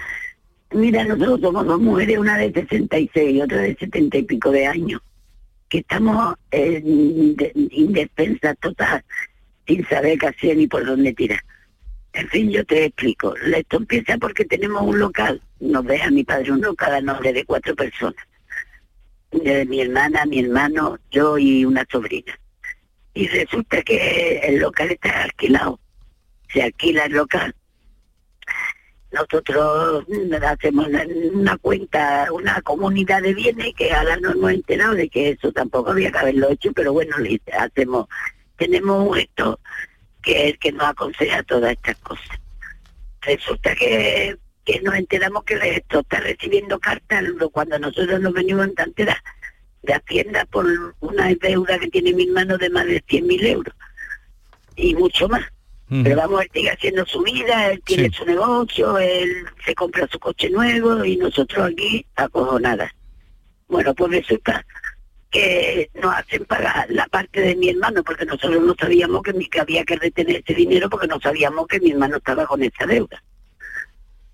Mira, nosotros somos dos mujeres, una de 66 y otra de 70 y pico de años, que estamos en de- indefensas total, sin saber qué hacer ni por dónde tirar. En fin, yo te explico. Esto empieza porque tenemos un local, nos deja mi padre un local a nombre de cuatro personas. De mi hermana, mi hermano, yo y una sobrina. Y resulta que el local está alquilado. Se alquila el local nosotros mm, hacemos una, cuenta, una comunidad de bienes que ahora no hemos enterado de que eso tampoco había que haberlo hecho, pero bueno, le hacemos, tenemos un gestor que es el que nos aconseja todas estas cosas. Resulta que, que nos enteramos que el gestor está recibiendo cartas cuando nosotros nos venimos en cantera de Hacienda por una deuda que tiene mi hermano de más de 100.000 euros y mucho más. Pero vamos, él sigue haciendo su vida, él tiene su negocio, él se compra su coche nuevo y nosotros aquí acojonadas. Bueno, pues resulta que nos hacen pagar la parte de mi hermano porque nosotros no sabíamos que, que había que retener ese dinero porque no sabíamos que mi hermano estaba con esa deuda.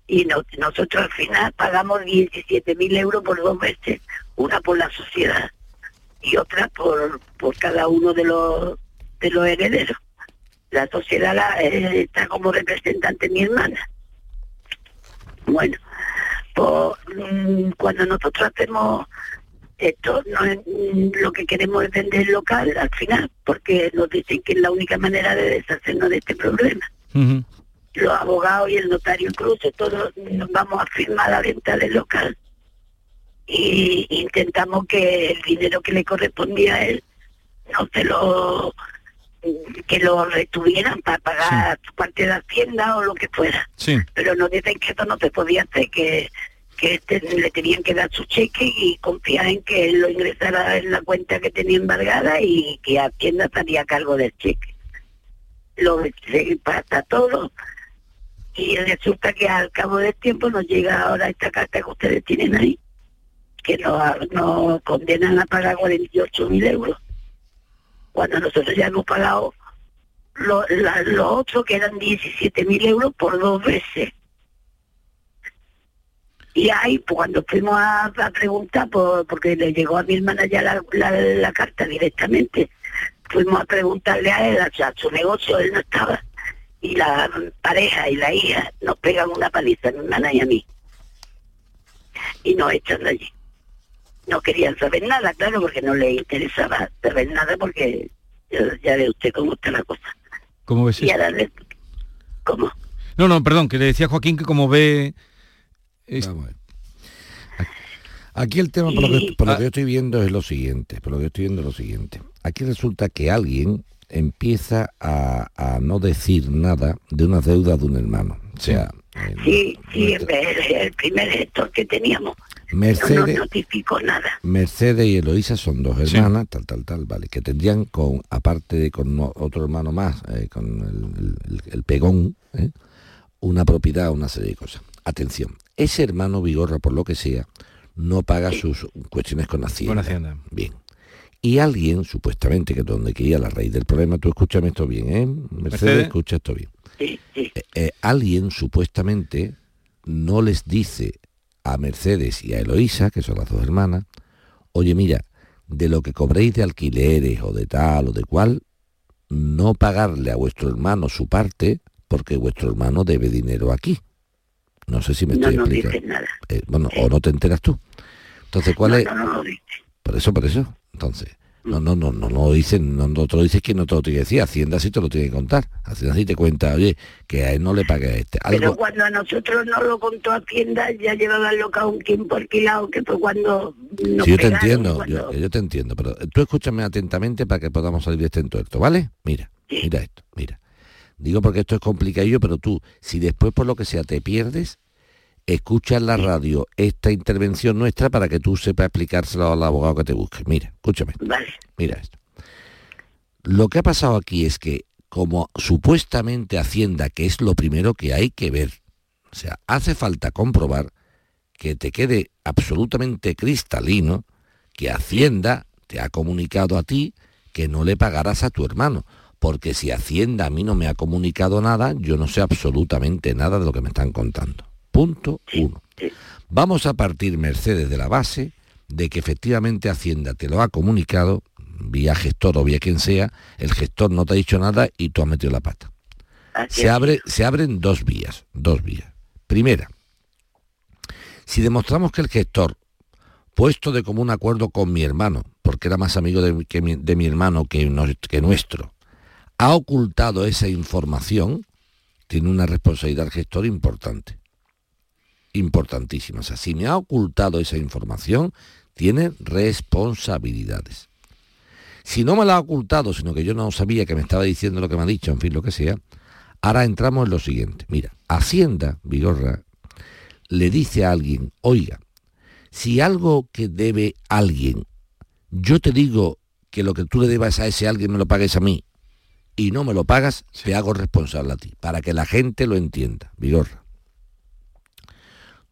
Y no- nosotros al final pagamos 17 mil euros por dos veces, una por la sociedad y otra por, por cada uno de los, de los herederos la sociedad eh, está como representante mi hermana. Bueno, pues mm, cuando nosotros hacemos esto, no es- lo que queremos es vender el local al final, porque nos dicen que es la única manera de deshacernos de este problema. Los abogados y el notario incluso, todos nos vamos a firmar la venta del local y intentamos que el dinero que le correspondía a él no se lo que lo retuvieran para pagar su parte de Hacienda o lo que fuera. Sí. Pero nos dicen que eso no se podía hacer, que, que este, le tenían que dar su cheque y confiar en que él lo ingresara en la cuenta que tenía embargada y que Hacienda estaría a cargo del cheque. Lo se todo y resulta que al cabo del tiempo nos llega ahora esta carta que ustedes tienen ahí, que nos, nos condenan a pagar 48.000 euros. Cuando nosotros ya hemos pagado lo- los otros que eran 17.000 euros por dos veces. Y ahí, pues, cuando fuimos a, a preguntar, por- porque le llegó a mi hermana ya la, la- la carta directamente, fuimos a preguntarle a él, a, a su negocio, él no estaba. Y la pareja y la hija nos pegan una paliza a mi hermana y a mí. Y nos echan de allí. No querían saber nada, claro, porque no les interesaba saber nada, porque ya, ve usted cómo está la cosa. ¿Cómo ves Y eso? ahora le- ¿Cómo? No, no, perdón, que le decía a Joaquín que como ve... es- Aquí el tema, por lo, que, Y- por lo ah. que yo estoy viendo es lo siguiente, por lo que yo estoy viendo es lo siguiente. Aquí resulta que alguien empieza a, a no decir nada de una deuda de un hermano. O sea, Sí, sí, el, el primer gestor que teníamos no Mercedes, nos notificó nada. Mercedes y Eloísa son dos hermanas, tal, tal, tal, vale, que tendrían con, aparte de con otro hermano más, eh, con el, el- el pegón, ¿eh? una propiedad, una serie de cosas. Atención, ese hermano Vigorra, por lo que sea, no paga sus cuestiones con Hacienda. Con Hacienda. Bien. Y alguien, supuestamente, que es donde quería la raíz del problema, tú escúchame esto bien, ¿eh? Mercedes, Mercedes. escucha esto bien. Eh, eh, alguien, supuestamente, no les dice a Mercedes y a Eloísa, que son las dos hermanas, oye, mira, de lo que cobréis de alquileres o de tal o de cual, no pagarle a vuestro hermano su parte, porque vuestro hermano debe dinero aquí. No sé si me No estoy nos explicando. dicen nada. Eh, bueno, o no te enteras tú. Entonces, ¿cuál No, es? no, no lo. Por eso, por eso. Entonces, no, no, no, no, no dicen, no, no te lo dices que no te lo tiene que decir. Hacienda sí te lo tiene que contar. Hacienda sí te cuenta, oye, que a él no le pague a este. Pero cuando a nosotros nos lo contó Hacienda, ya llevaba el local un tiempo alquilado, que fue cuando nos sí, yo te entiendo, cuando- yo, yo te entiendo, pero tú escúchame atentamente para que podamos salir de este entuerto, ¿vale? Mira, mira esto, mira. Digo porque esto es complicadillo, pero tú, si después por lo que sea te pierdes, escucha en la radio esta intervención nuestra para que tú sepas explicárselo al abogado que te busque. Mira, escúchame. Vale. Mira esto. Lo que ha pasado aquí es que como supuestamente Hacienda, que es lo primero que hay que ver, o sea, hace falta comprobar que te quede absolutamente cristalino que Hacienda te ha comunicado a ti que no le pagarás a tu hermano. Porque si Hacienda a mí no me ha comunicado nada, yo no sé absolutamente nada de lo que me están contando. Punto uno. Vamos a partir, Mercedes, de la base de que efectivamente Hacienda te lo ha comunicado, vía gestor o vía quien sea, el gestor no te ha dicho nada y tú has metido la pata. Se, abre, se abren dos vías, dos vías. Primera, si demostramos que el gestor, puesto de común acuerdo con mi hermano, porque era más amigo de, que mi, de mi hermano que nuestro, ha ocultado esa información, tiene una responsabilidad gestor importante. Importantísima. O sea, si me ha ocultado esa información, tiene responsabilidades. Si no me la ha ocultado, sino que yo no sabía que me estaba diciendo lo que me ha dicho, en fin, lo que sea, ahora entramos en lo siguiente. Mira, Hacienda, Vigorra, le dice a alguien, oiga, si algo que debe alguien, yo te digo que lo que tú le debas a ese alguien me lo pagues a mí y no me lo pagas, te hago responsable a ti, para que la gente lo entienda. Vigorra,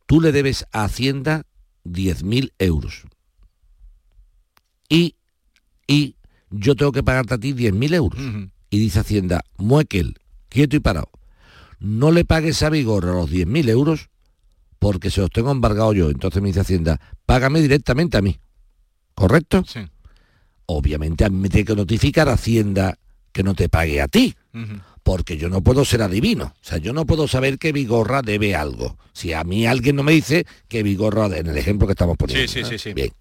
tú le debes a Hacienda 10.000 euros y, y yo tengo que pagarte a ti 10.000 euros. Y dice Hacienda, Muekel, quieto y parado, no le pagues a Vigorra los 10.000 euros porque se los tengo embargado yo. Entonces me dice Hacienda, págame directamente a mí. ¿Correcto? Sí. Obviamente a mí me tiene que notificar Hacienda que no te pague a ti, porque yo no puedo ser adivino. O sea, yo no puedo saber que Vigorra debe algo. Si a mí alguien no me dice que Vigorra, en el ejemplo que estamos poniendo. Sí, sí, ¿no? sí, sí. Bien.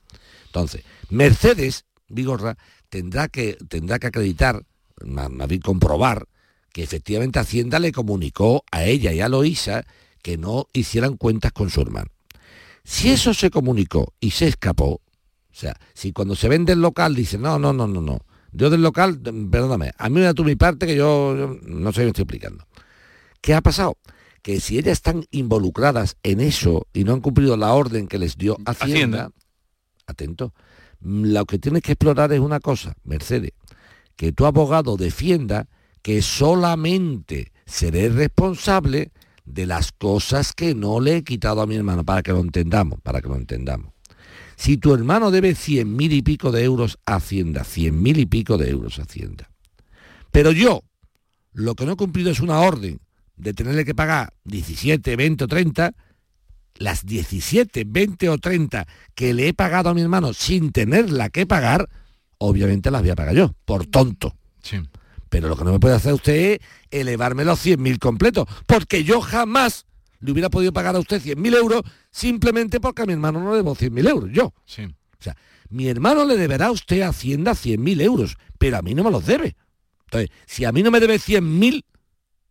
Entonces, Mercedes, Vigorra, tendrá que, tendrá que acreditar, más más bien comprobar, que efectivamente Hacienda le comunicó a ella y a Loisa que no hicieran cuentas con su hermano. Si eso se comunicó y se escapó, o sea, si cuando se vende el local dice, no, no, no, no, no, yo del local, mm, perdóname, a mí me da tú mi parte que yo, yo no sé, me estoy explicando. ¿Qué ha pasado? Que si ellas están involucradas en eso y no han cumplido la orden que les dio Hacienda, Hacienda. atento, mm, lo que tienes que explorar es una cosa, Mercedes, que tu abogado defienda que solamente seré responsable de las cosas que no le he quitado a mi hermano, para que lo entendamos, para que lo entendamos. Si tu hermano debe cien mil y pico de euros a Hacienda, cien mil y pico de euros a Hacienda, pero yo lo que no he cumplido es una orden de tenerle que pagar 17, 20 o 30, las 17, 20 o 30 que le he pagado a mi hermano sin tenerla que pagar, obviamente las voy a pagar yo, por tonto. Sí. Pero lo que no me puede hacer usted es elevarme los 100.000 completos, porque yo jamás le hubiera podido pagar a usted 100.000 euros simplemente porque a mi hermano no le debo 100.000 euros, yo. Sí. O sea, mi hermano le deberá a usted a Hacienda 100.000 euros, pero a mí no me los debe. Entonces, si a mí no me debe 100.000,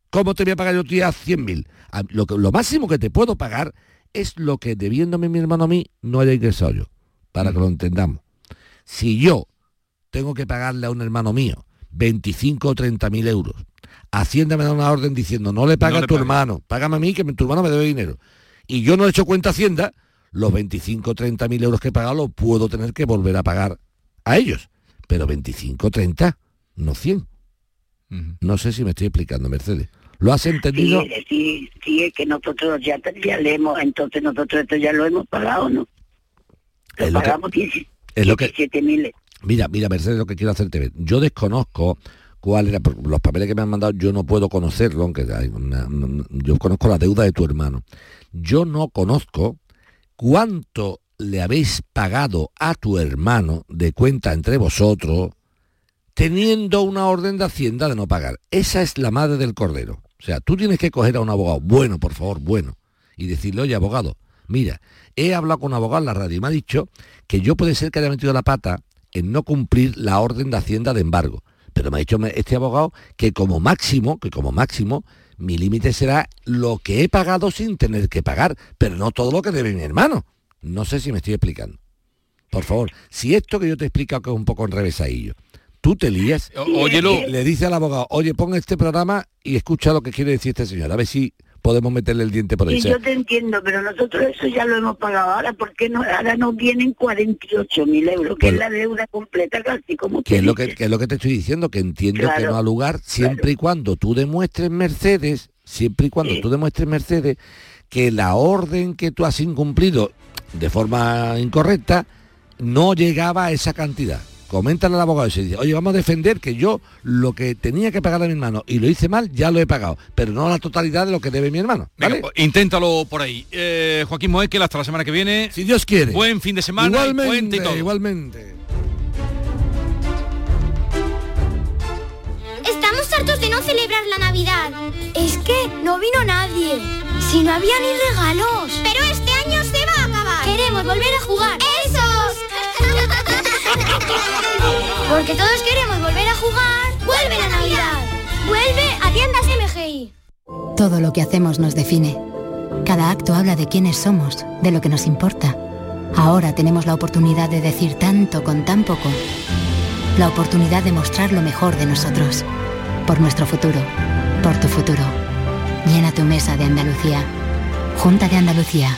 ¿cómo te voy a pagar yo a ti a 100.000? A- Lo, que- lo máximo que te puedo pagar es lo que debiéndome mi hermano a mí no haya ingresado yo, para que lo entendamos. Si yo tengo que pagarle a un hermano mío 25 o 30 mil euros, Hacienda me da una orden diciendo no le paga No a tu pague. hermano, págame a mí que tu hermano me debe dinero. Y yo no he hecho cuenta a Hacienda, los 25 o 30 mil euros que he pagado los puedo tener que volver a pagar a ellos. Pero 25 o 30, no 100. No sé si me estoy explicando, Mercedes. ¿Lo has entendido? Sí, sí, sí, es que nosotros ya, ya le hemos, entonces nosotros esto ya lo hemos pagado, ¿no? Lo Es lo que- pagamos 10 es lo que- 17 mil. Mira, mira, Mercedes, lo que quiero hacerte ver. Yo desconozco cuál era, los papeles que me han mandado, yo no puedo conocerlo, aunque hay yo conozco la deuda de tu hermano. Yo no conozco cuánto le habéis pagado a tu hermano de cuenta entre vosotros teniendo una orden de Hacienda de no pagar. Esa es la madre del cordero. O sea, tú tienes que coger a un abogado, bueno, por favor, bueno, y decirle, oye, abogado, mira, he hablado con un abogado en la radio y me ha dicho que yo puede ser que haya metido la pata en no cumplir la orden de Hacienda de embargo. Pero me ha dicho este abogado que como máximo, que como máximo, mi límite será lo que he pagado sin tener que pagar, pero no todo lo que debe mi hermano. No sé si me estoy explicando. Por favor, si esto que yo te he explicado que es un poco enrevesadillo, tú te lías, óyelo. le dice al abogado, oye, pon este programa y escucha lo que quiere decir este señor, a ver si podemos meterle el diente por ahí. Sí, yo te entiendo, pero nosotros eso ya lo hemos pagado. Ahora, ¿por qué no? Ahora nos vienen 48 mil euros, que Pues- es la deuda completa casi como que es lo que, es lo que te estoy diciendo, que entiendo que no ha lugar siempre y cuando tú demuestres Mercedes, siempre y cuando tú demuestres Mercedes que la orden que tú has incumplido de forma incorrecta no llegaba a esa cantidad. Coméntale al abogado y se dice, oye, vamos a defender que yo lo que tenía que pagar a mi hermano y lo hice mal, ya lo he pagado, pero no la totalidad de lo que debe mi hermano. Venga, pues, inténtalo por ahí. Eh, Joaquín Moekel, hasta la semana que viene. Si Dios quiere. Buen fin de semana. Igualmente, y todo. igualmente. Estamos hartos de no celebrar la Navidad. Es que no vino nadie. Si no había ni regalos. Pero este año se va a acabar. Queremos volver a jugar. ¡Esos! Porque todos queremos volver a jugar. ¡Vuelve la Navidad! ¡Vuelve a tiendas MGI! Todo lo que hacemos nos define. Cada acto habla de quiénes somos, de lo que nos importa. Ahora tenemos la oportunidad de decir tanto con tan poco. La oportunidad de mostrar lo mejor de nosotros. Por nuestro futuro. Por tu futuro. Llena tu mesa de Andalucía. Junta de Andalucía.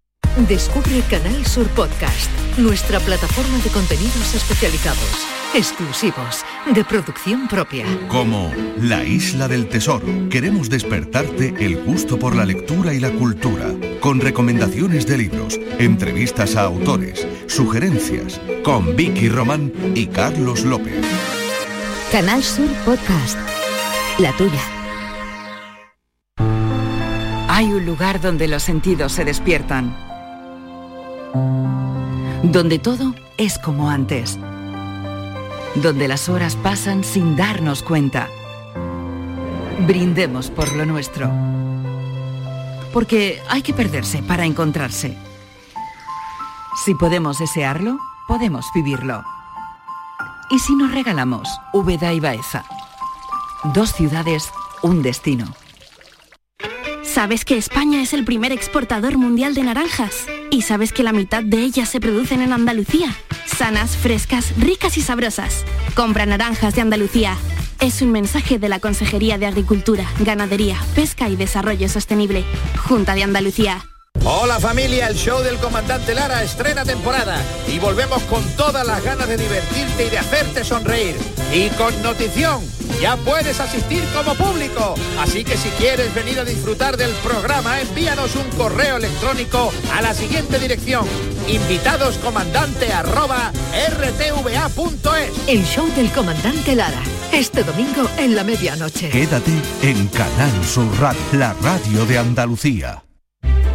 Descubre Canal Sur Podcast, nuestra plataforma de contenidos especializados, exclusivos, de producción propia. Como La Isla del Tesoro. Queremos despertarte el gusto por la lectura y la cultura, con recomendaciones de libros, entrevistas a autores, sugerencias, con Vicky Román y Carlos López. Canal Sur Podcast. La tuya. Hay un lugar donde los sentidos se despiertan. Donde todo es como antes. Donde las horas pasan sin darnos cuenta. Brindemos por lo nuestro. porque hay que perderse para encontrarse. Si podemos desearlo, podemos vivirlo. ¿Y si nos regalamos Úbeda y Baeza? Dos ciudades, un destino. ¿Sabes que España es el primer exportador mundial de naranjas? ¿Y sabes que la mitad de ellas se producen en Andalucía? Sanas, frescas, ricas y sabrosas. Compra naranjas de Andalucía. Es un mensaje de la Consejería de Agricultura, Ganadería, Pesca y Desarrollo Sostenible. Junta de Andalucía. Hola familia, el show del comandante Lara estrena temporada y volvemos con todas las ganas de divertirte y de hacerte sonreír. Y con notición, ya puedes asistir como público. Así que si quieres venir a disfrutar del programa, envíanos un correo electrónico a la siguiente dirección. Invitadoscomandante arroba rtva.es. El show del comandante Lara. Este domingo en la medianoche. Quédate en Canal Sur Radio, la radio de Andalucía.